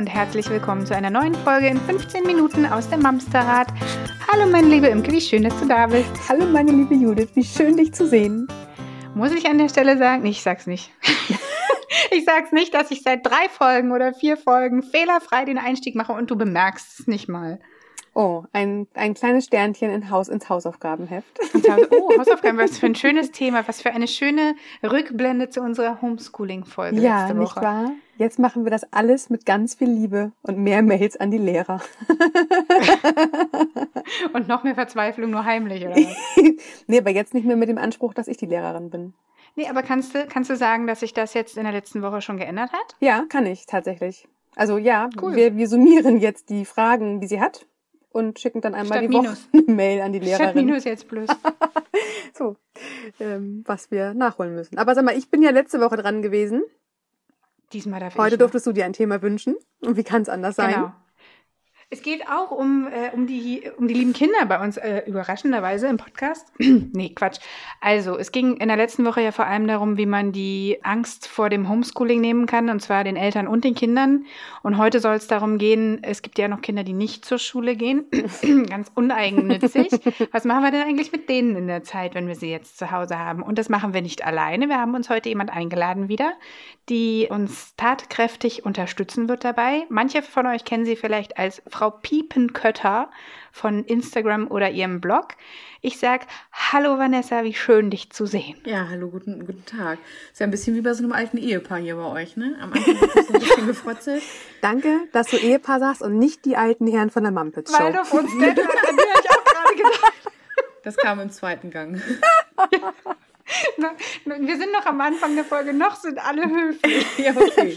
Und herzlich willkommen zu einer neuen Folge in 15 Minuten aus dem Mamsterrad. Hallo meine liebe Imke, wie schön, dass du da bist. Hallo meine liebe Judith, wie schön dich zu sehen. Muss ich an der Stelle sagen? Nee, ich sag's nicht. ich sag's nicht, dass ich seit drei Folgen oder vier Folgen fehlerfrei den Einstieg mache und du bemerkst es nicht mal. Oh, ein, ein kleines Sternchen in Haus, ins Hausaufgabenheft. Oh, Hausaufgaben, was für ein schönes Thema, was für eine schöne Rückblende zu unserer Homeschooling-Folge ja, letzte Woche. Nicht wahr? Jetzt machen wir das alles mit ganz viel Liebe und mehr Mails an die Lehrer. und noch mehr Verzweiflung nur heimlich, oder was? nee, aber jetzt nicht mehr mit dem Anspruch, dass ich die Lehrerin bin. Nee, aber kannst du, kannst du sagen, dass sich das jetzt in der letzten Woche schon geändert hat? Ja, kann ich tatsächlich. Also ja, cool. wir, wir summieren jetzt die Fragen, die sie hat und schicken dann einmal Statt die Woche eine Mail an die Lehrerin. Statt Minus jetzt plus. so, ähm, was wir nachholen müssen. Aber sag mal, ich bin ja letzte Woche dran gewesen. Diesmal darf Heute ich. durftest du dir ein Thema wünschen. Und wie kann es anders sein? Genau. Es geht auch um, äh, um, die, um die lieben Kinder bei uns, äh, überraschenderweise im Podcast. nee, Quatsch. Also, es ging in der letzten Woche ja vor allem darum, wie man die Angst vor dem Homeschooling nehmen kann, und zwar den Eltern und den Kindern. Und heute soll es darum gehen, es gibt ja noch Kinder, die nicht zur Schule gehen. Ganz uneigennützig. Was machen wir denn eigentlich mit denen in der Zeit, wenn wir sie jetzt zu Hause haben? Und das machen wir nicht alleine. Wir haben uns heute jemand eingeladen wieder, die uns tatkräftig unterstützen wird dabei. Manche von euch kennen sie vielleicht als Frau Piepenkötter von Instagram oder ihrem Blog. Ich sag Hallo Vanessa, wie schön dich zu sehen. Ja, hallo, guten, guten Tag. Ist ja ein bisschen wie bei so einem alten Ehepaar hier bei euch, ne? Am Anfang wird so ein bisschen gefrotzelt. Danke, dass du Ehepaar sagst und nicht die alten Herren von der Mumpets Show. Weil du uns an dir ich auch gerade gedacht. Das kam im zweiten Gang. Wir sind noch am Anfang der Folge, noch sind alle höflich. ja, okay.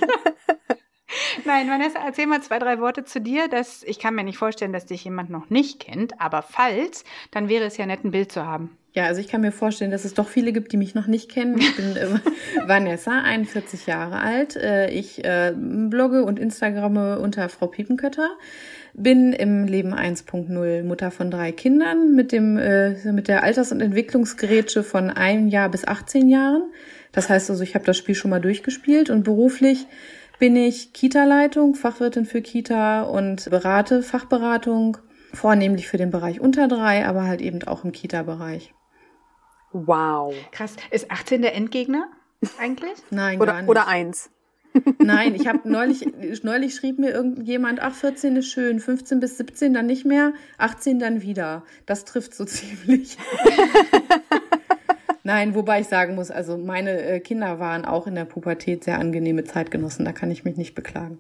Nein, Vanessa, erzähl mal zwei, drei Worte zu dir. Dass, ich kann mir nicht vorstellen, dass dich jemand noch nicht kennt, aber falls, dann wäre es ja nett, ein Bild zu haben. Ja, also ich kann mir vorstellen, dass es doch viele gibt, die mich noch nicht kennen. Ich bin äh, Vanessa, 41 Jahre alt. Äh, ich äh, blogge und Instagramme unter Frau Piepenkötter. Bin im Leben 1.0 Mutter von drei Kindern mit dem äh, mit der Alters- und Entwicklungsgerätsche von einem Jahr bis 18 Jahren. Das heißt also, ich habe das Spiel schon mal durchgespielt und beruflich bin ich Kita-Leitung, Fachwirtin für Kita und berate Fachberatung, vornehmlich für den Bereich unter drei, aber halt eben auch im Kita-Bereich. Wow. Krass. Ist 18 der Endgegner eigentlich? Nein, oder, gar nicht. Oder eins. Nein, ich habe neulich, neulich schrieb mir irgendjemand, ach, 14 ist schön, 15 bis 17 dann nicht mehr, 18 dann wieder. Das trifft so ziemlich. Nein, wobei ich sagen muss, also meine äh, Kinder waren auch in der Pubertät sehr angenehme Zeitgenossen, da kann ich mich nicht beklagen.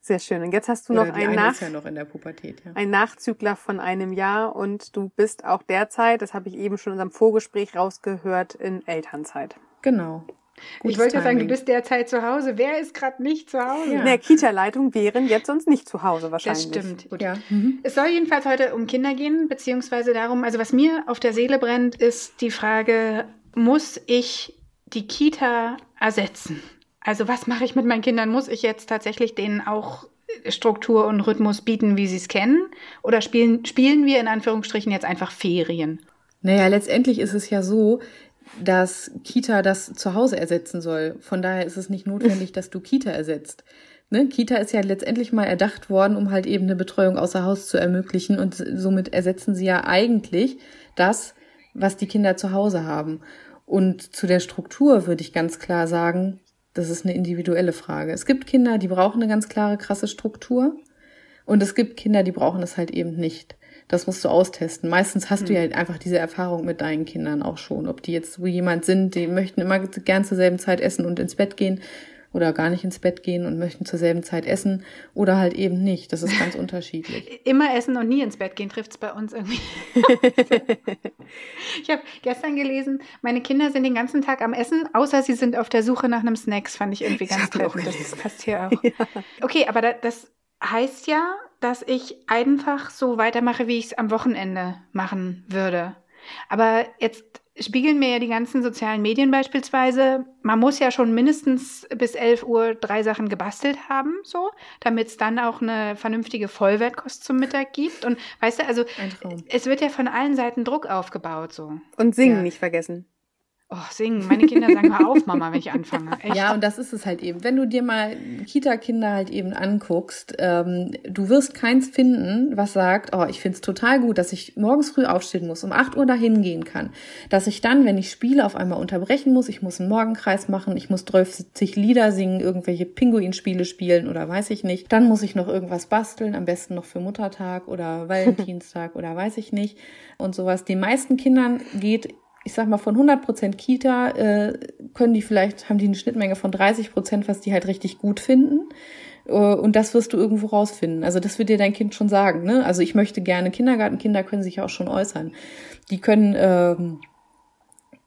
Sehr schön. Und jetzt hast du Oder noch einen, eine Nach ja noch in der Pubertät, ja. einen Nachzügler von einem Jahr und du bist auch derzeit, das habe ich eben schon in unserem Vorgespräch rausgehört, in Elternzeit. Genau. Ich Gutes wollte ja sagen, du bist derzeit zu Hause. Wer ist gerade nicht zu Hause? Ja. In der Kita-Leitung wären jetzt sonst nicht zu Hause wahrscheinlich. Das stimmt. Gut. Ja. Mhm. Es soll jedenfalls heute um Kinder gehen, beziehungsweise darum, also was mir auf der Seele brennt, ist die Frage, muss ich die Kita ersetzen? Also was mache ich mit meinen Kindern? Muss ich jetzt tatsächlich denen auch Struktur und Rhythmus bieten, wie sie es kennen? Oder spielen, spielen wir in Anführungsstrichen jetzt einfach Ferien? Naja, letztendlich ist es ja so, dass Kita das zu Hause ersetzen soll. Von daher ist es nicht notwendig, dass du Kita ersetzt. Ne? Kita ist ja letztendlich mal erdacht worden, um halt eben eine Betreuung außer Haus zu ermöglichen und somit ersetzen sie ja eigentlich das, was die Kinder zu Hause haben. Und zu der Struktur würde ich ganz klar sagen, das ist eine individuelle Frage. Es gibt Kinder, die brauchen eine ganz klare, krasse Struktur. Und es gibt Kinder, die brauchen es halt eben nicht. Das musst du austesten. Meistens hast du ja einfach diese Erfahrung mit deinen Kindern auch schon. Ob die jetzt so jemand sind, die möchten immer gern zur selben Zeit essen und ins Bett gehen oder gar nicht ins Bett gehen und möchten zur selben Zeit essen oder halt eben nicht. Das ist ganz unterschiedlich. Immer essen und nie ins Bett gehen trifft es bei uns irgendwie. ich habe gestern gelesen, meine Kinder sind den ganzen Tag am Essen, außer sie sind auf der Suche nach einem Snacks. Fand ich irgendwie ganz treffend. Das passt hier auch. Okay, aber da, das heißt ja, dass ich einfach so weitermache, wie ich es am Wochenende machen würde. Aber jetzt spiegeln mir ja die ganzen sozialen Medien beispielsweise, man muss ja schon mindestens bis 11 Uhr drei Sachen gebastelt haben, so, damit es dann auch eine vernünftige Vollwertkost zum Mittag gibt. Und weißt du, also es wird ja von allen Seiten Druck aufgebaut, so. Und singen Ja. nicht vergessen. Oh, singen. Meine Kinder sagen mal auf, Mama, wenn ich anfange. Echt? Ja, und das ist es halt eben. Wenn du dir mal Kita-Kinder halt eben anguckst, ähm, du wirst keins finden, was sagt, oh, ich find's total gut, dass ich morgens früh aufstehen muss, um 8 Uhr dahin gehen kann. Dass ich dann, wenn ich spiele, auf einmal unterbrechen muss, ich muss einen Morgenkreis machen, ich muss 30 Lieder singen, irgendwelche Pinguinspiele spielen oder weiß ich nicht. Dann muss ich noch irgendwas basteln, am besten noch für Muttertag oder Valentinstag oder weiß ich nicht und sowas. Den meisten Kindern geht ich sag mal, von 100 Prozent Kita äh, können die vielleicht, haben die eine Schnittmenge von 30 Prozent, was die halt richtig gut finden. Äh, und das wirst du irgendwo rausfinden. Also das wird dir dein Kind schon sagen. Ne? Also ich möchte gerne Kindergartenkinder können sich auch schon äußern. Die können ähm,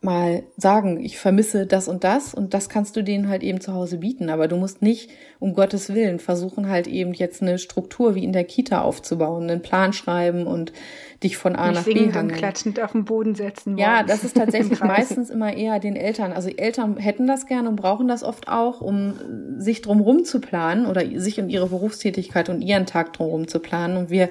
mal sagen, ich vermisse das und das und das kannst du denen halt eben zu Hause bieten. Aber du musst nicht um Gottes Willen versuchen halt eben jetzt eine Struktur wie in der Kita aufzubauen, einen Plan schreiben und dich von A nach B hangeln. klatschend auf den Boden setzen. Ja, das ist tatsächlich meistens immer eher den Eltern. Also Eltern hätten das gerne und brauchen das oft auch, um sich drumherum zu planen oder sich und ihre Berufstätigkeit und ihren Tag drumherum zu planen. Und wir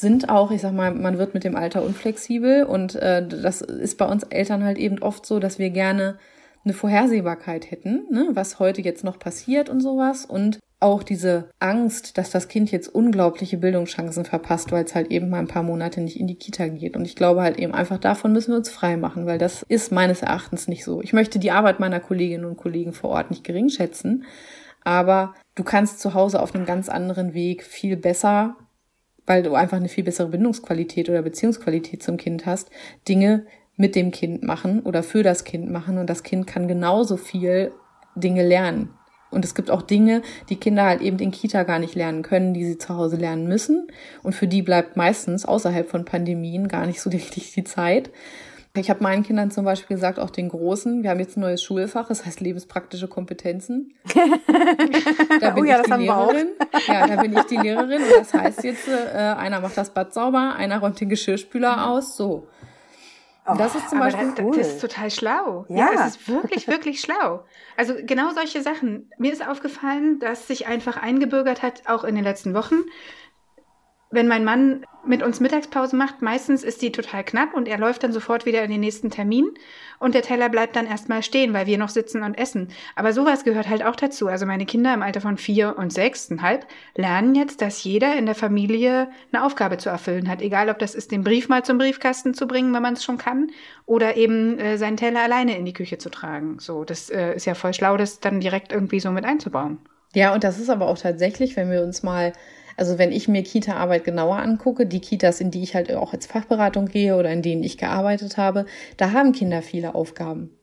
sind auch, ich sag mal, man wird mit dem Alter unflexibel und äh, das ist bei uns Eltern halt eben oft so, dass wir gerne eine Vorhersehbarkeit hätten, ne, was heute jetzt noch passiert und sowas und auch diese Angst, dass das Kind jetzt unglaubliche Bildungschancen verpasst, weil es halt eben mal ein paar Monate nicht in die Kita geht. Und ich glaube halt eben einfach davon müssen wir uns frei machen, weil das ist meines Erachtens nicht so. Ich möchte die Arbeit meiner Kolleginnen und Kollegen vor Ort nicht gering schätzen, aber du kannst zu Hause auf einem ganz anderen Weg viel besser weil du einfach eine viel bessere Bindungsqualität oder Beziehungsqualität zum Kind hast, Dinge mit dem Kind machen oder für das Kind machen und das Kind kann genauso viel Dinge lernen. Und es gibt auch Dinge, die Kinder halt eben in Kita gar nicht lernen können, die sie zu Hause lernen müssen. Und für die bleibt meistens außerhalb von Pandemien gar nicht so richtig die Zeit. Ich habe meinen Kindern zum Beispiel gesagt, auch den Großen, wir haben jetzt ein neues Schulfach, das heißt lebenspraktische Kompetenzen. da bin oh ja, ich die Lehrerin. Ja, da bin ich die Lehrerin und das heißt jetzt, äh, einer macht das Bad sauber, einer räumt den Geschirrspüler aus, so. Oh, das ist zum Beispiel das, cool. das ist total schlau. Ja. ja, es ist wirklich, wirklich schlau. Also genau solche Sachen. Mir ist aufgefallen, dass sich einfach eingebürgert hat, auch in den letzten Wochen, wenn mein Mann mit uns Mittagspause macht, meistens ist die total knapp und er läuft dann sofort wieder in den nächsten Termin und der Teller bleibt dann erstmal stehen, weil wir noch sitzen und essen. Aber sowas gehört halt auch dazu. Also meine Kinder im Alter von vier und sechseinhalb lernen jetzt, dass jeder in der Familie eine Aufgabe zu erfüllen hat. Egal, ob das ist, den Brief mal zum Briefkasten zu bringen, wenn man es schon kann, oder eben äh, seinen Teller alleine in die Küche zu tragen. So, das äh, ist ja voll schlau, das dann direkt irgendwie so mit einzubauen. Ja, und das ist aber auch tatsächlich, wenn wir uns mal also wenn ich mir Kita-Arbeit genauer angucke, die Kitas, in die ich halt auch als Fachberatung gehe oder in denen ich gearbeitet habe, da haben Kinder viele Aufgaben.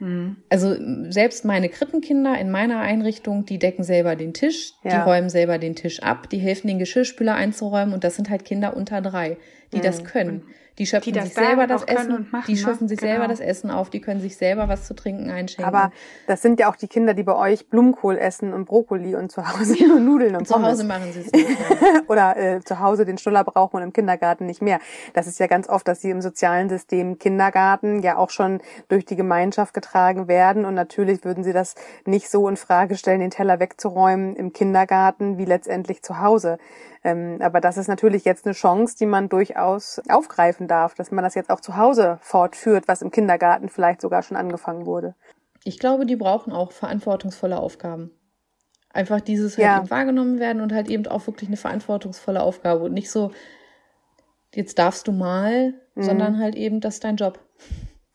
Mhm. Also selbst meine Krippenkinder in meiner Einrichtung, die decken selber den Tisch, ja. die räumen selber den Tisch ab, die helfen den Geschirrspüler einzuräumen und das sind halt Kinder unter drei, die mhm. das können. Die schöpfen die sich selber das Essen, machen, die schöpfen ne? sich genau. selber das Essen auf, die können sich selber was zu trinken einschenken. Aber das sind ja auch die Kinder, die bei euch Blumenkohl essen und Brokkoli und zu Hause nur Nudeln und Zu Hause machen sie es nicht. Oder äh, zu Hause den Stuller brauchen und im Kindergarten nicht mehr. Das ist ja ganz oft, dass sie im sozialen System Kindergarten ja auch schon durch die Gemeinschaft getragen werden und natürlich würden sie das nicht so in Frage stellen, den Teller wegzuräumen im Kindergarten wie letztendlich zu Hause. Ähm, aber das ist natürlich jetzt eine Chance, die man durchaus aufgreifen darf, dass man das jetzt auch zu Hause fortführt, was im Kindergarten vielleicht sogar schon angefangen wurde. Ich glaube, die brauchen auch verantwortungsvolle Aufgaben. Einfach dieses halt ja. eben wahrgenommen werden und halt eben auch wirklich eine verantwortungsvolle Aufgabe und nicht so, jetzt darfst du mal, mhm. sondern halt eben, das ist dein Job.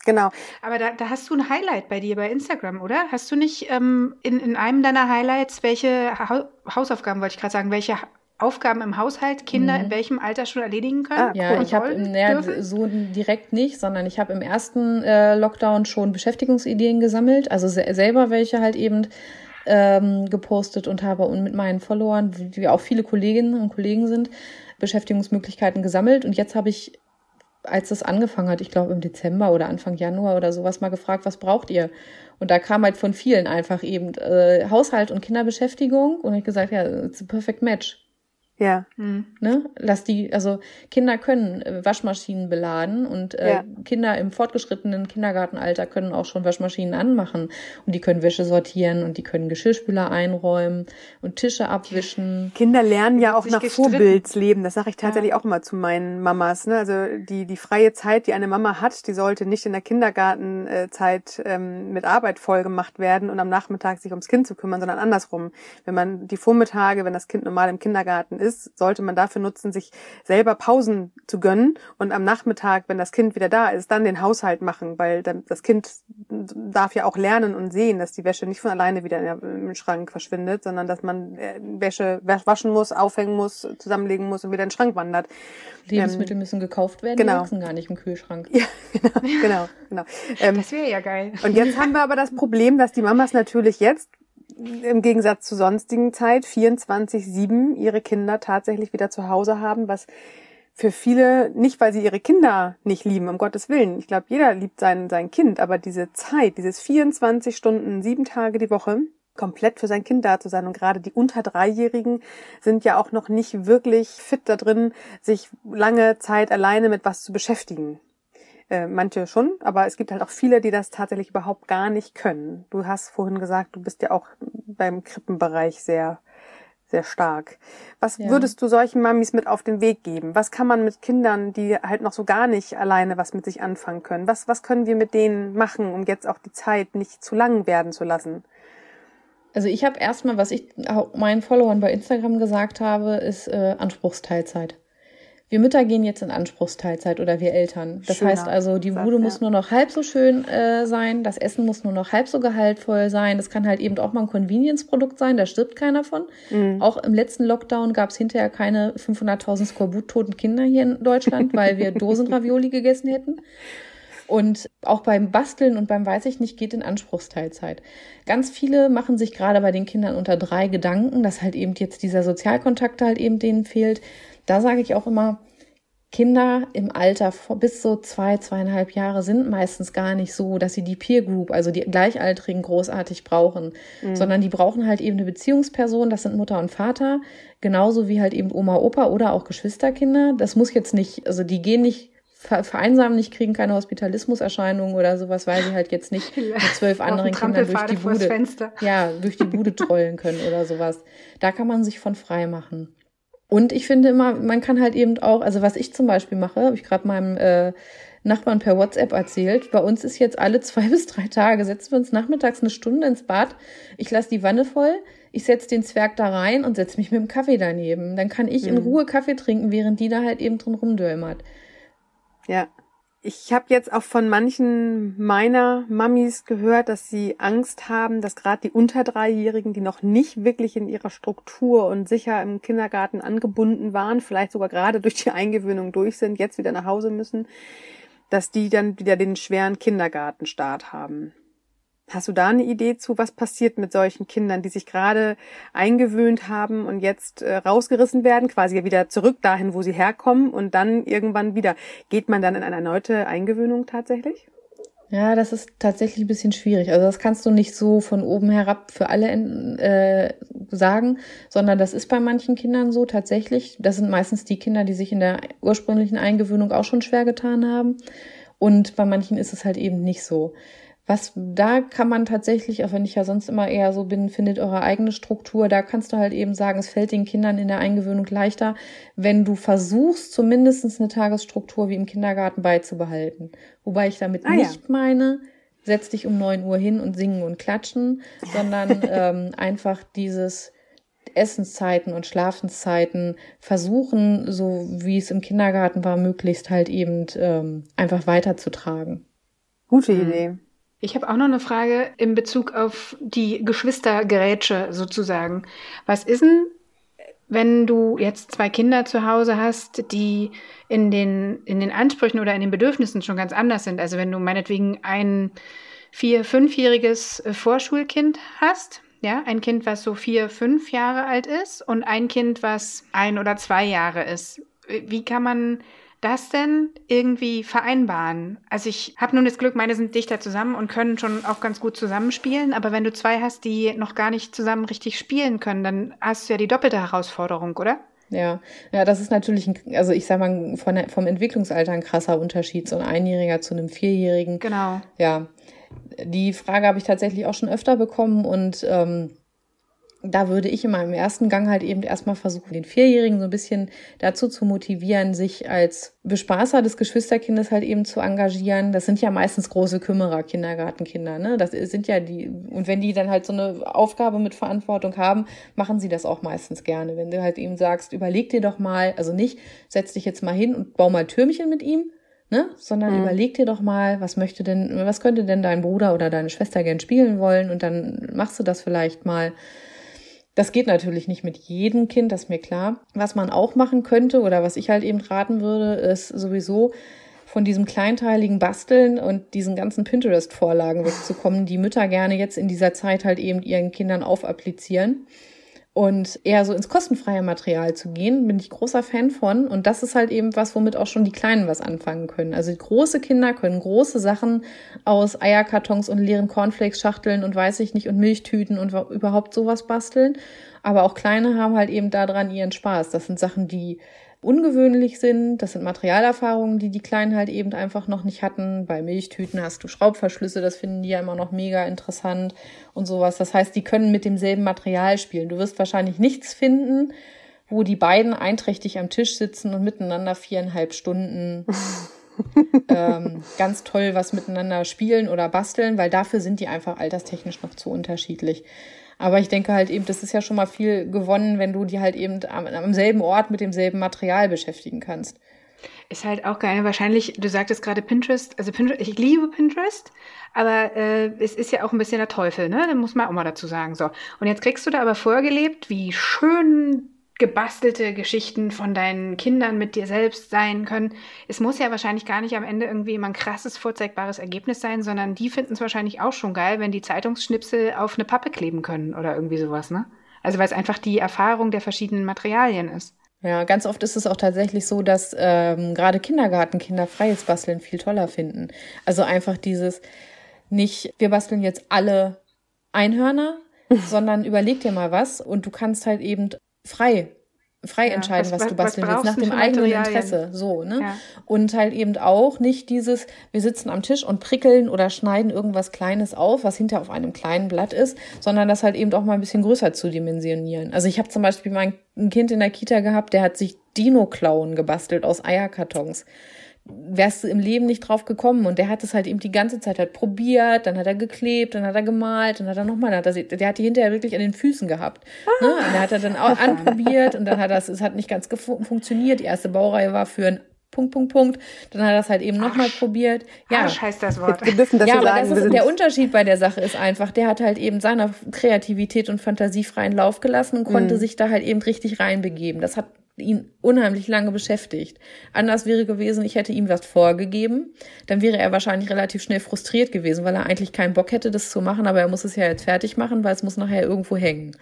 Genau. Aber da, da hast du ein Highlight bei dir bei Instagram, oder? Hast du nicht ähm, in, in einem deiner Highlights, welche ha Hausaufgaben, wollte ich gerade sagen, welche Aufgaben im Haushalt Kinder mhm. in welchem Alter schon erledigen können? Ah, ja, ich habe naja, so direkt nicht, sondern ich habe im ersten äh, Lockdown schon Beschäftigungsideen gesammelt, also se selber welche halt eben ähm, gepostet und habe und mit meinen Followern, wie auch viele Kolleginnen und Kollegen sind, Beschäftigungsmöglichkeiten gesammelt und jetzt habe ich als das angefangen hat, ich glaube im Dezember oder Anfang Januar oder sowas mal gefragt, was braucht ihr? Und da kam halt von vielen einfach eben äh, Haushalt und Kinderbeschäftigung und ich gesagt, ja, it's a perfect match. Ja. Mhm. Ne? Lass die, also Kinder können äh, Waschmaschinen beladen und äh, ja. Kinder im fortgeschrittenen Kindergartenalter können auch schon Waschmaschinen anmachen und die können Wäsche sortieren und die können Geschirrspüler einräumen und Tische abwischen. Kinder lernen ja auch nach Vorbildsleben. Das sage ich tatsächlich ja. auch immer zu meinen Mamas. Ne? Also die die freie Zeit, die eine Mama hat, die sollte nicht in der Kindergartenzeit ähm, mit Arbeit vollgemacht werden und am Nachmittag sich ums Kind zu kümmern, sondern andersrum. Wenn man die Vormittage, wenn das Kind normal im Kindergarten ist ist, sollte man dafür nutzen, sich selber Pausen zu gönnen und am Nachmittag, wenn das Kind wieder da ist, dann den Haushalt machen, weil das Kind darf ja auch lernen und sehen, dass die Wäsche nicht von alleine wieder im Schrank verschwindet, sondern dass man äh, Wäsche waschen muss, aufhängen muss, zusammenlegen muss und wieder in den Schrank wandert. Lebensmittel ähm, müssen gekauft werden, genau. die wachsen gar nicht im Kühlschrank. Ja, genau, genau. genau. Ähm, das wäre ja geil. Und jetzt haben wir aber das Problem, dass die Mamas natürlich jetzt im Gegensatz zu sonstigen Zeit 24-7 ihre Kinder tatsächlich wieder zu Hause haben, was für viele, nicht weil sie ihre Kinder nicht lieben, um Gottes Willen. Ich glaube, jeder liebt sein, sein Kind, aber diese Zeit, dieses 24 Stunden, sieben Tage die Woche, komplett für sein Kind da zu sein. Und gerade die unter Dreijährigen sind ja auch noch nicht wirklich fit da drin, sich lange Zeit alleine mit was zu beschäftigen. Äh, manche schon, aber es gibt halt auch viele, die das tatsächlich überhaupt gar nicht können. Du hast vorhin gesagt, du bist ja auch beim Krippenbereich sehr sehr stark. Was ja. würdest du solchen Mamis mit auf den Weg geben? Was kann man mit Kindern, die halt noch so gar nicht alleine was mit sich anfangen können? Was, was können wir mit denen machen, um jetzt auch die Zeit nicht zu lang werden zu lassen? Also ich habe erstmal, was ich meinen Followern bei Instagram gesagt habe, ist äh, Anspruchsteilzeit wir Mütter gehen jetzt in Anspruchsteilzeit oder wir Eltern. Das Schöner heißt also, die Bude ja. muss nur noch halb so schön äh, sein, das Essen muss nur noch halb so gehaltvoll sein. Das kann halt eben auch mal ein Convenience-Produkt sein, da stirbt keiner von. Mhm. Auch im letzten Lockdown gab es hinterher keine 500.000 Skorbut-toten Kinder hier in Deutschland, weil wir Dosenravioli gegessen hätten. Und auch beim Basteln und beim Weiß ich nicht geht in Anspruchsteilzeit. Ganz viele machen sich gerade bei den Kindern unter drei Gedanken, dass halt eben jetzt dieser Sozialkontakt halt eben denen fehlt da sage ich auch immer, Kinder im Alter bis so zwei, zweieinhalb Jahre sind meistens gar nicht so, dass sie die Peer Group, also die Gleichaltrigen großartig brauchen, mhm. sondern die brauchen halt eben eine Beziehungsperson, das sind Mutter und Vater, genauso wie halt eben Oma, Opa oder auch Geschwisterkinder. Das muss jetzt nicht, also die gehen nicht vereinsamen nicht, kriegen keine Hospitalismuserscheinungen oder sowas, weil sie halt jetzt nicht mit zwölf anderen Kindern durch die Bude, ja, durch die Bude trollen können oder sowas. Da kann man sich von frei machen. Und ich finde immer, man kann halt eben auch, also was ich zum Beispiel mache, habe ich gerade meinem äh, Nachbarn per WhatsApp erzählt. Bei uns ist jetzt alle zwei bis drei Tage, setzen wir uns nachmittags eine Stunde ins Bad. Ich lasse die Wanne voll, ich setze den Zwerg da rein und setze mich mit dem Kaffee daneben. Dann kann ich mhm. in Ruhe Kaffee trinken, während die da halt eben drin rumdömert. Ja, ich habe jetzt auch von manchen meiner Mamis gehört, dass sie Angst haben, dass gerade die unter Dreijährigen, die noch nicht wirklich in ihrer Struktur und sicher im Kindergarten angebunden waren, vielleicht sogar gerade durch die Eingewöhnung durch sind, jetzt wieder nach Hause müssen, dass die dann wieder den schweren Kindergartenstart haben. Hast du da eine Idee zu, was passiert mit solchen Kindern, die sich gerade eingewöhnt haben und jetzt äh, rausgerissen werden, quasi wieder zurück dahin, wo sie herkommen und dann irgendwann wieder? Geht man dann in eine erneute Eingewöhnung tatsächlich? Ja, das ist tatsächlich ein bisschen schwierig. Also das kannst du nicht so von oben herab für alle äh, sagen, sondern das ist bei manchen Kindern so tatsächlich. Das sind meistens die Kinder, die sich in der ursprünglichen Eingewöhnung auch schon schwer getan haben. Und bei manchen ist es halt eben nicht so. Was da kann man tatsächlich, auch wenn ich ja sonst immer eher so bin, findet eure eigene Struktur. Da kannst du halt eben sagen, es fällt den Kindern in der Eingewöhnung leichter, wenn du versuchst, zumindest eine Tagesstruktur wie im Kindergarten beizubehalten. Wobei ich damit ah, nicht ja. meine, setz dich um neun Uhr hin und singen und klatschen, sondern ähm, einfach dieses Essenszeiten und Schlafenszeiten versuchen, so wie es im Kindergarten war, möglichst halt eben ähm, einfach weiterzutragen. Gute mhm. Idee. Ich habe auch noch eine Frage in Bezug auf die Geschwistergerätsche sozusagen. Was ist denn, wenn du jetzt zwei Kinder zu Hause hast, die in den, in den Ansprüchen oder in den Bedürfnissen schon ganz anders sind? Also wenn du meinetwegen ein vier-, fünfjähriges Vorschulkind hast, ja, ein Kind, was so vier, fünf Jahre alt ist und ein Kind, was ein oder zwei Jahre ist. Wie kann man das denn irgendwie vereinbaren? Also ich habe nun das Glück, meine sind dichter zusammen und können schon auch ganz gut zusammenspielen, aber wenn du zwei hast, die noch gar nicht zusammen richtig spielen können, dann hast du ja die doppelte Herausforderung, oder? Ja, ja, das ist natürlich, ein, also ich sag mal, von vom Entwicklungsalter ein krasser Unterschied, so ein Einjähriger zu einem Vierjährigen. Genau. Ja, die Frage habe ich tatsächlich auch schon öfter bekommen und ähm, da würde ich in meinem ersten Gang halt eben erstmal versuchen, den Vierjährigen so ein bisschen dazu zu motivieren, sich als Bespaßer des Geschwisterkindes halt eben zu engagieren. Das sind ja meistens große Kümmerer, Kindergartenkinder, ne? Das sind ja die, und wenn die dann halt so eine Aufgabe mit Verantwortung haben, machen sie das auch meistens gerne. Wenn du halt eben sagst, überleg dir doch mal, also nicht, setz dich jetzt mal hin und bau mal Türmchen mit ihm, ne? Sondern mhm. überleg dir doch mal, was möchte denn, was könnte denn dein Bruder oder deine Schwester gern spielen wollen und dann machst du das vielleicht mal. Das geht natürlich nicht mit jedem Kind, das ist mir klar. Was man auch machen könnte oder was ich halt eben raten würde, ist sowieso von diesem kleinteiligen Basteln und diesen ganzen Pinterest-Vorlagen wegzukommen, die Mütter gerne jetzt in dieser Zeit halt eben ihren Kindern aufapplizieren und eher so ins kostenfreie Material zu gehen, bin ich großer Fan von. Und das ist halt eben was, womit auch schon die Kleinen was anfangen können. Also große Kinder können große Sachen aus Eierkartons und leeren Cornflakes-Schachteln und weiß ich nicht und Milchtüten und überhaupt sowas basteln. Aber auch Kleine haben halt eben daran ihren Spaß. Das sind Sachen, die ungewöhnlich sind. Das sind Materialerfahrungen, die die Kleinen halt eben einfach noch nicht hatten. Bei Milchtüten hast du Schraubverschlüsse, das finden die ja immer noch mega interessant und sowas. Das heißt, die können mit demselben Material spielen. Du wirst wahrscheinlich nichts finden, wo die beiden einträchtig am Tisch sitzen und miteinander viereinhalb Stunden ähm, ganz toll was miteinander spielen oder basteln, weil dafür sind die einfach alterstechnisch noch zu unterschiedlich. Aber ich denke halt eben, das ist ja schon mal viel gewonnen, wenn du die halt eben am, am selben Ort mit demselben Material beschäftigen kannst. Ist halt auch geil. Wahrscheinlich, du sagtest gerade Pinterest, also Pinterest, ich liebe Pinterest, aber äh, es ist ja auch ein bisschen der Teufel, ne? Da muss man auch mal dazu sagen. So. Und jetzt kriegst du da aber vorgelebt, wie schön gebastelte Geschichten von deinen Kindern mit dir selbst sein können. Es muss ja wahrscheinlich gar nicht am Ende irgendwie immer ein krasses, vorzeigbares Ergebnis sein, sondern die finden es wahrscheinlich auch schon geil, wenn die Zeitungsschnipsel auf eine Pappe kleben können oder irgendwie sowas, ne? Also weil es einfach die Erfahrung der verschiedenen Materialien ist. Ja, ganz oft ist es auch tatsächlich so, dass ähm, gerade Kindergartenkinder freies Basteln viel toller finden. Also einfach dieses nicht, wir basteln jetzt alle Einhörner, sondern überleg dir mal was und du kannst halt eben frei frei ja, entscheiden, was, was, du basteln was willst, nach dem eigenen Interesse. So, ne? Ja. Und halt eben auch nicht dieses, wir sitzen am Tisch und prickeln oder schneiden irgendwas Kleines auf, was hinter auf einem kleinen Blatt ist, sondern das halt eben auch mal ein bisschen größer zu dimensionieren. Also ich habe zum Beispiel mein Kind in der Kita gehabt, der hat sich Dino-Klauen gebastelt aus Eierkartons wärst du im Leben nicht drauf gekommen. Und der hat es halt eben die ganze Zeit halt probiert, dann hat er geklebt, dann hat er gemalt, dann hat er nochmal, der hat die hinterher wirklich an den Füßen gehabt. Ne? Und der hat er dann auch anprobiert und dann hat das, es hat nicht ganz funktioniert. Die erste Baureihe war für ein Punkt, Punkt, Punkt. Dann hat er es halt eben nochmal probiert. Ja. Arsch heißt das Wort. Wir dürfen das ja, aber sagen, das ist, der Unterschied bei der Sache ist einfach, der hat halt eben seiner Kreativität und Fantasie freien Lauf gelassen und konnte mhm. sich da halt eben richtig reinbegeben. Das hat ihn unheimlich lange beschäftigt. Anders wäre gewesen, ich hätte ihm was vorgegeben, dann wäre er wahrscheinlich relativ schnell frustriert gewesen, weil er eigentlich keinen Bock hätte, das zu machen, aber er muss es ja jetzt fertig machen, weil es muss nachher irgendwo hängen.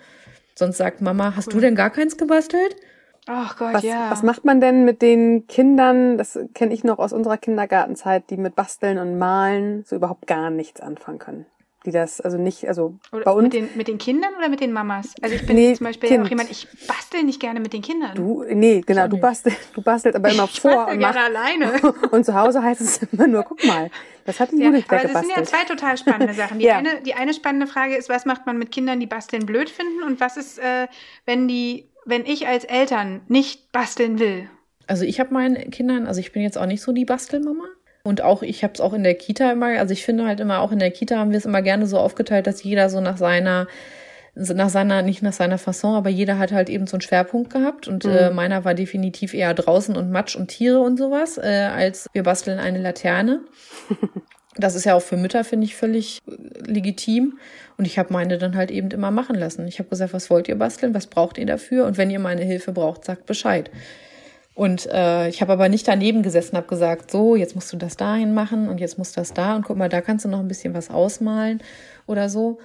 Sonst sagt Mama, hast du denn gar keins gebastelt? Ach Gott, was, ja. Was macht man denn mit den Kindern, das kenne ich noch aus unserer Kindergartenzeit, die mit Basteln und Malen so überhaupt gar nichts anfangen können? Die das also nicht, also oder bei uns. Mit den, mit den Kindern oder mit den Mamas? Also ich bin nee, zum Beispiel kind. auch jemand, ich bastel nicht gerne mit den Kindern. Du, nee, genau, du bastelst, du bastelst aber immer ich vor und gerne alleine. Und zu Hause heißt es immer nur, guck mal, das hat die ja, Judith aber. Das sind ja zwei total spannende Sachen. Die, ja. eine, die eine spannende Frage ist, was macht man mit Kindern, die basteln blöd finden und was ist, äh, wenn die, wenn ich als Eltern nicht basteln will? Also ich habe meinen Kindern, also ich bin jetzt auch nicht so die Bastelmama. Und auch, ich habe es auch in der Kita immer, also ich finde halt immer, auch in der Kita haben wir es immer gerne so aufgeteilt, dass jeder so nach seiner, nach seiner, nicht nach seiner Fasson, aber jeder hat halt eben so einen Schwerpunkt gehabt. Und äh, mhm. äh, meiner war definitiv eher draußen und Matsch und Tiere und sowas, äh, als wir basteln eine Laterne. Das ist ja auch für Mütter, finde ich, völlig äh, legitim. Und ich habe meine dann halt eben immer machen lassen. Ich habe gesagt, was wollt ihr basteln? Was braucht ihr dafür? Und wenn ihr meine Hilfe braucht, sagt Bescheid. Und äh, ich habe aber nicht daneben gesessen, habe gesagt, so, jetzt musst du das dahin machen und jetzt musst du das da und guck mal, da kannst du noch ein bisschen was ausmalen oder so.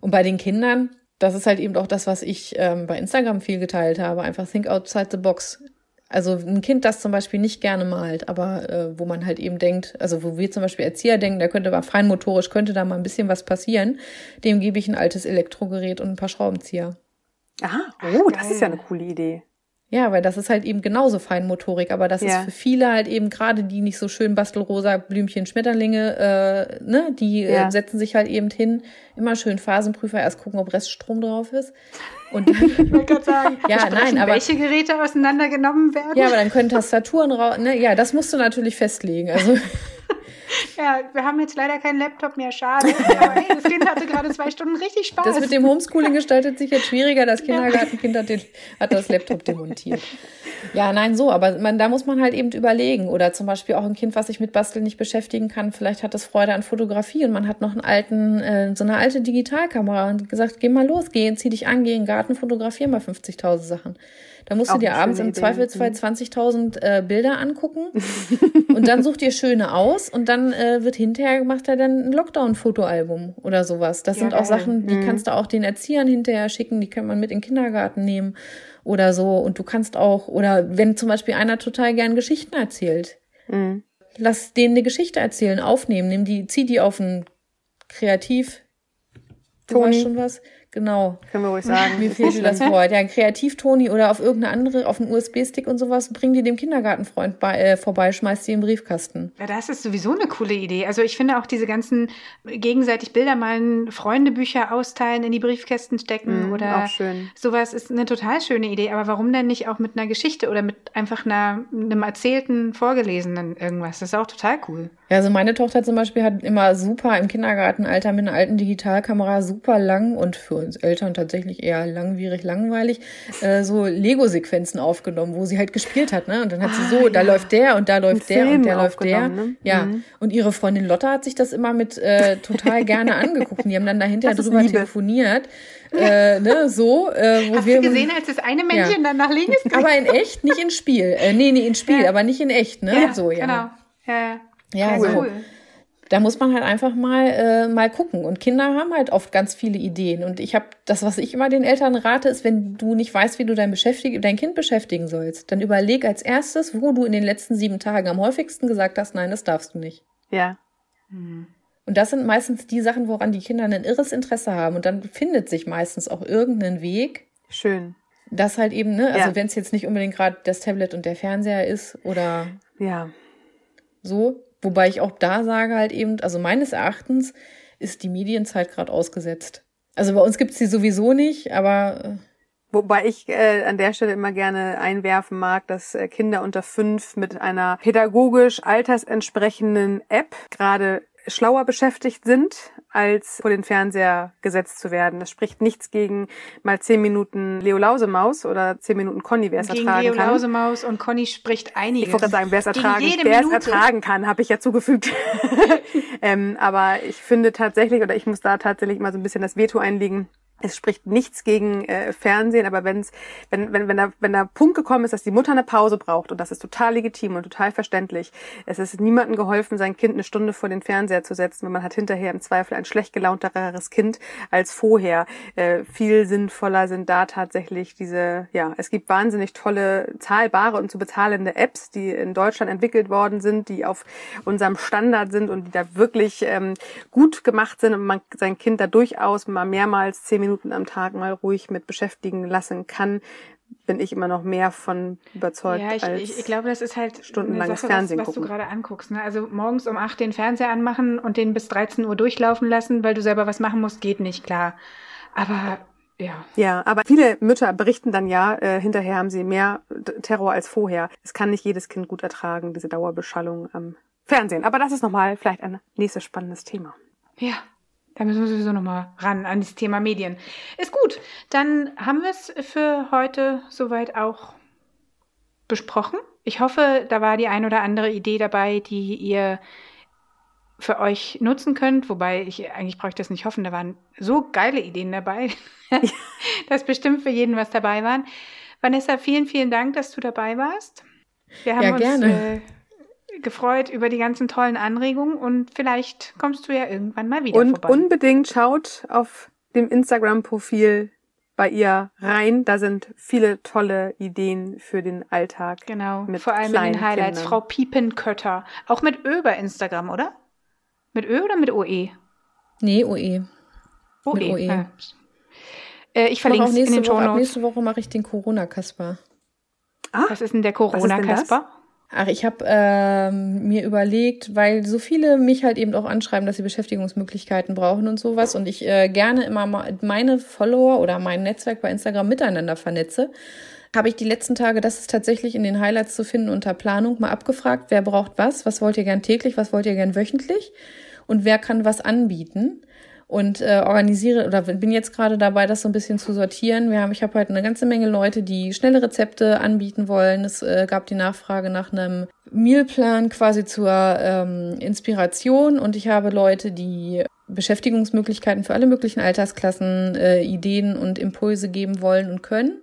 Und bei den Kindern, das ist halt eben auch das, was ich ähm, bei Instagram viel geteilt habe, einfach think outside the box. Also ein Kind, das zum Beispiel nicht gerne malt, aber äh, wo man halt eben denkt, also wo wir zum Beispiel Erzieher denken, der könnte aber feinmotorisch, könnte da mal ein bisschen was passieren, dem gebe ich ein altes Elektrogerät und ein paar Schraubenzieher. Aha, oh, Ach, das ist ja eine coole Idee. Ja, weil das ist halt eben genauso Feinmotorik, aber das ja. ist für viele halt eben gerade die nicht so schön Bastelrosa Blümchen Schmetterlinge, äh, ne, die äh, ja. äh, setzen sich halt eben hin, immer schön Phasenprüfer erst gucken, ob Reststrom drauf ist. Und ich wollte gerade sagen, ja, nein, aber welche Geräte auseinandergenommen werden? Ja, aber dann können Tastaturen raus, ne, ja, das musst du natürlich festlegen. Also ja, wir haben jetzt leider keinen Laptop mehr, schade. Aber hey, das Kind hatte gerade zwei Stunden richtig Spaß. Das mit dem Homeschooling gestaltet sich jetzt schwieriger. Das Kindergartenkind hat, den, hat das Laptop demontiert. Ja, nein, so, aber man, da muss man halt eben überlegen. Oder zum Beispiel auch ein Kind, was sich mit Basteln nicht beschäftigen kann, vielleicht hat es Freude an Fotografie und man hat noch einen alten, äh, so eine alte Digitalkamera und gesagt, geh mal los, geh, zieh dich an, geh in den Garten, fotografier mal 50.000 Sachen. Da musst du dir abends im Zweifelsfall 20.000 mhm. äh, Bilder angucken und dann such dir schöne aus und dann äh, wird hinterher gemacht er dann ein Lockdown-Fotoalbum oder sowas. Das ja, sind auch. Sachen, die mhm. kannst du auch den Erziehern hinterher schicken, die kann man mit in den Kindergarten nehmen oder so. Und du kannst auch, oder wenn zum Beispiel einer total gern Geschichten erzählt, mhm. lass denen eine Geschichte erzählen, aufnehmen, nimm die, zieh die auf ein Kreativ. Du Toni. schon was? Genau. Können wir ruhig sagen. Mir fehlt das Wort. Ja, ein Kreativ-Toni oder auf irgendeine andere, auf einen USB-Stick und sowas, bring die dem Kindergartenfreund bei, äh, vorbei, schmeißt die im Briefkasten. Ja, das ist sowieso eine coole Idee. Also ich finde auch diese ganzen gegenseitig Bilder malen, Freundebücher austeilen, in die Briefkästen stecken mm, oder sowas ist eine total schöne Idee. Aber warum denn nicht auch mit einer Geschichte oder mit einfach einer, einem erzählten, vorgelesenen irgendwas? Das ist auch total cool. Ja, also meine Tochter zum Beispiel hat immer super im Kindergartenalter mit einer alten Digitalkamera super lang und für uns Eltern tatsächlich eher langwierig, langweilig, äh, so Lego-Sequenzen aufgenommen, wo sie halt gespielt hat, ne? Und dann hat sie so, ah, da ja. läuft der und da läuft der und der läuft der. Ne? Ja. Mhm. Und ihre Freundin Lotta hat sich das immer mit äh, total gerne angeguckt. Und die haben dann dahinter drüber telefoniert. Äh, ne, so, äh, wo Hast wir, du gesehen, als das eine Männchen ja. dann nach links ging? Aber in echt, nicht in Spiel. Äh, nee, nee, in Spiel, ja. aber nicht in echt, ne? Ja, so, ja. Genau. Ja, ja. Ja, cool. so. Da muss man halt einfach mal äh, mal gucken. Und Kinder haben halt oft ganz viele Ideen. Und ich habe das, was ich immer den Eltern rate, ist, wenn du nicht weißt, wie du dein, Beschäftig dein Kind beschäftigen sollst, dann überleg als erstes, wo du in den letzten sieben Tagen am häufigsten gesagt hast, nein, das darfst du nicht. Ja. Mhm. Und das sind meistens die Sachen, woran die Kinder ein irres Interesse haben. Und dann findet sich meistens auch irgendein Weg. Schön. Das halt eben, ne? Also ja. wenn es jetzt nicht unbedingt gerade das Tablet und der Fernseher ist oder ja. so, Wobei ich auch da sage halt eben, also meines Erachtens ist die Medienzeit gerade ausgesetzt. Also bei uns gibt's die sowieso nicht, aber. Äh, Wobei ich äh, an der Stelle immer gerne einwerfen mag, dass äh, Kinder unter fünf mit einer pädagogisch altersentsprechenden App gerade schlauer beschäftigt sind, als vor den Fernseher gesetzt zu werden. Das spricht nichts gegen mal zehn Minuten Leo Lausemaus oder zehn Minuten Conny, wer es ertragen Leo kann. Leo Lausemaus und Conny spricht einiges. Ich wollte sagen, wer es ertragen, wer es ertragen kann, habe ich ja zugefügt. ähm, aber ich finde tatsächlich, oder ich muss da tatsächlich mal so ein bisschen das Veto einlegen, es spricht nichts gegen äh, Fernsehen, aber wenn's, wenn, wenn, wenn, der, wenn der Punkt gekommen ist, dass die Mutter eine Pause braucht, und das ist total legitim und total verständlich, es ist niemandem geholfen, sein Kind eine Stunde vor den Fernseher zu setzen, weil man hat hinterher im Zweifel ein schlecht gelaunteres Kind als vorher. Äh, viel sinnvoller sind da tatsächlich diese, ja, es gibt wahnsinnig tolle, zahlbare und zu bezahlende Apps, die in Deutschland entwickelt worden sind, die auf unserem Standard sind und die da wirklich ähm, gut gemacht sind und man sein Kind da durchaus mal mehrmals zehn Minuten Minuten am Tag mal ruhig mit beschäftigen lassen kann, bin ich immer noch mehr von überzeugt. Ja, ich, als ich, ich glaube, das ist halt stundenlanges Sache, Fernsehen was, was gucken. du gerade anguckst. Ne? Also morgens um acht den Fernseher anmachen und den bis 13 Uhr durchlaufen lassen, weil du selber was machen musst, geht nicht, klar. Aber ja. Ja, aber viele Mütter berichten dann ja, äh, hinterher haben sie mehr Terror als vorher. Es kann nicht jedes Kind gut ertragen, diese Dauerbeschallung am Fernsehen. Aber das ist nochmal vielleicht ein nächstes spannendes Thema. Ja, da müssen wir sowieso nochmal ran an das Thema Medien. Ist gut. Dann haben wir es für heute soweit auch besprochen. Ich hoffe, da war die ein oder andere Idee dabei, die ihr für euch nutzen könnt. Wobei ich eigentlich brauche ich das nicht hoffen. Da waren so geile Ideen dabei, dass bestimmt für jeden was dabei waren. Vanessa, vielen, vielen Dank, dass du dabei warst. Wir haben ja, uns gerne. Äh, gefreut über die ganzen tollen Anregungen und vielleicht kommst du ja irgendwann mal wieder und vorbei. Und unbedingt schaut auf dem Instagram-Profil bei ihr rein. Da sind viele tolle Ideen für den Alltag. Genau, mit vor allem in den Highlights. Kindern. Frau Piepenkötter. Auch mit Ö bei Instagram, oder? Mit Ö oder mit OE? Nee, OE. OE. Mit OE. Äh, ich verlinke es in den Show Notes. Nächste Woche mache ich den Corona-Kasper. Ach, Was ist denn der Corona-Kasper? Ach, ich habe ähm, mir überlegt, weil so viele mich halt eben auch anschreiben, dass sie Beschäftigungsmöglichkeiten brauchen und sowas und ich äh, gerne immer meine Follower oder mein Netzwerk bei Instagram miteinander vernetze, habe ich die letzten Tage, das ist tatsächlich in den Highlights zu finden unter Planung, mal abgefragt, wer braucht was, was wollt ihr gern täglich, was wollt ihr gern wöchentlich und wer kann was anbieten und äh, organisiere oder bin jetzt gerade dabei, das so ein bisschen zu sortieren. Wir haben, ich habe halt eine ganze Menge Leute, die schnelle Rezepte anbieten wollen. Es äh, gab die Nachfrage nach einem Mealplan quasi zur ähm, Inspiration und ich habe Leute, die Beschäftigungsmöglichkeiten für alle möglichen Altersklassen, äh, Ideen und Impulse geben wollen und können.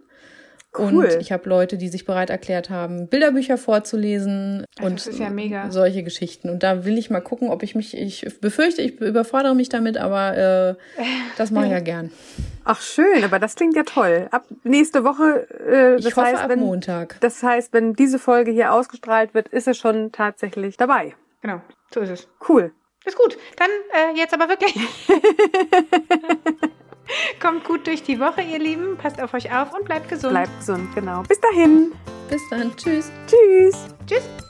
Cool. Und ich habe Leute, die sich bereit erklärt haben, Bilderbücher vorzulesen also und ja solche Geschichten. Und da will ich mal gucken, ob ich mich, ich befürchte, ich überfordere mich damit, aber äh, das mache ich ja gern. Ach schön, aber das klingt ja toll. Ab nächste Woche, äh, das ich hoffe heißt, ab wenn, Montag. Das heißt, wenn diese Folge hier ausgestrahlt wird, ist es schon tatsächlich dabei. Genau, so ist es. Cool. Ist gut. Dann äh, jetzt aber wirklich. Kommt gut durch die Woche, ihr Lieben. Passt auf euch auf und bleibt gesund. Bleibt gesund, genau. Bis dahin. Bis dann. Tschüss. Tschüss.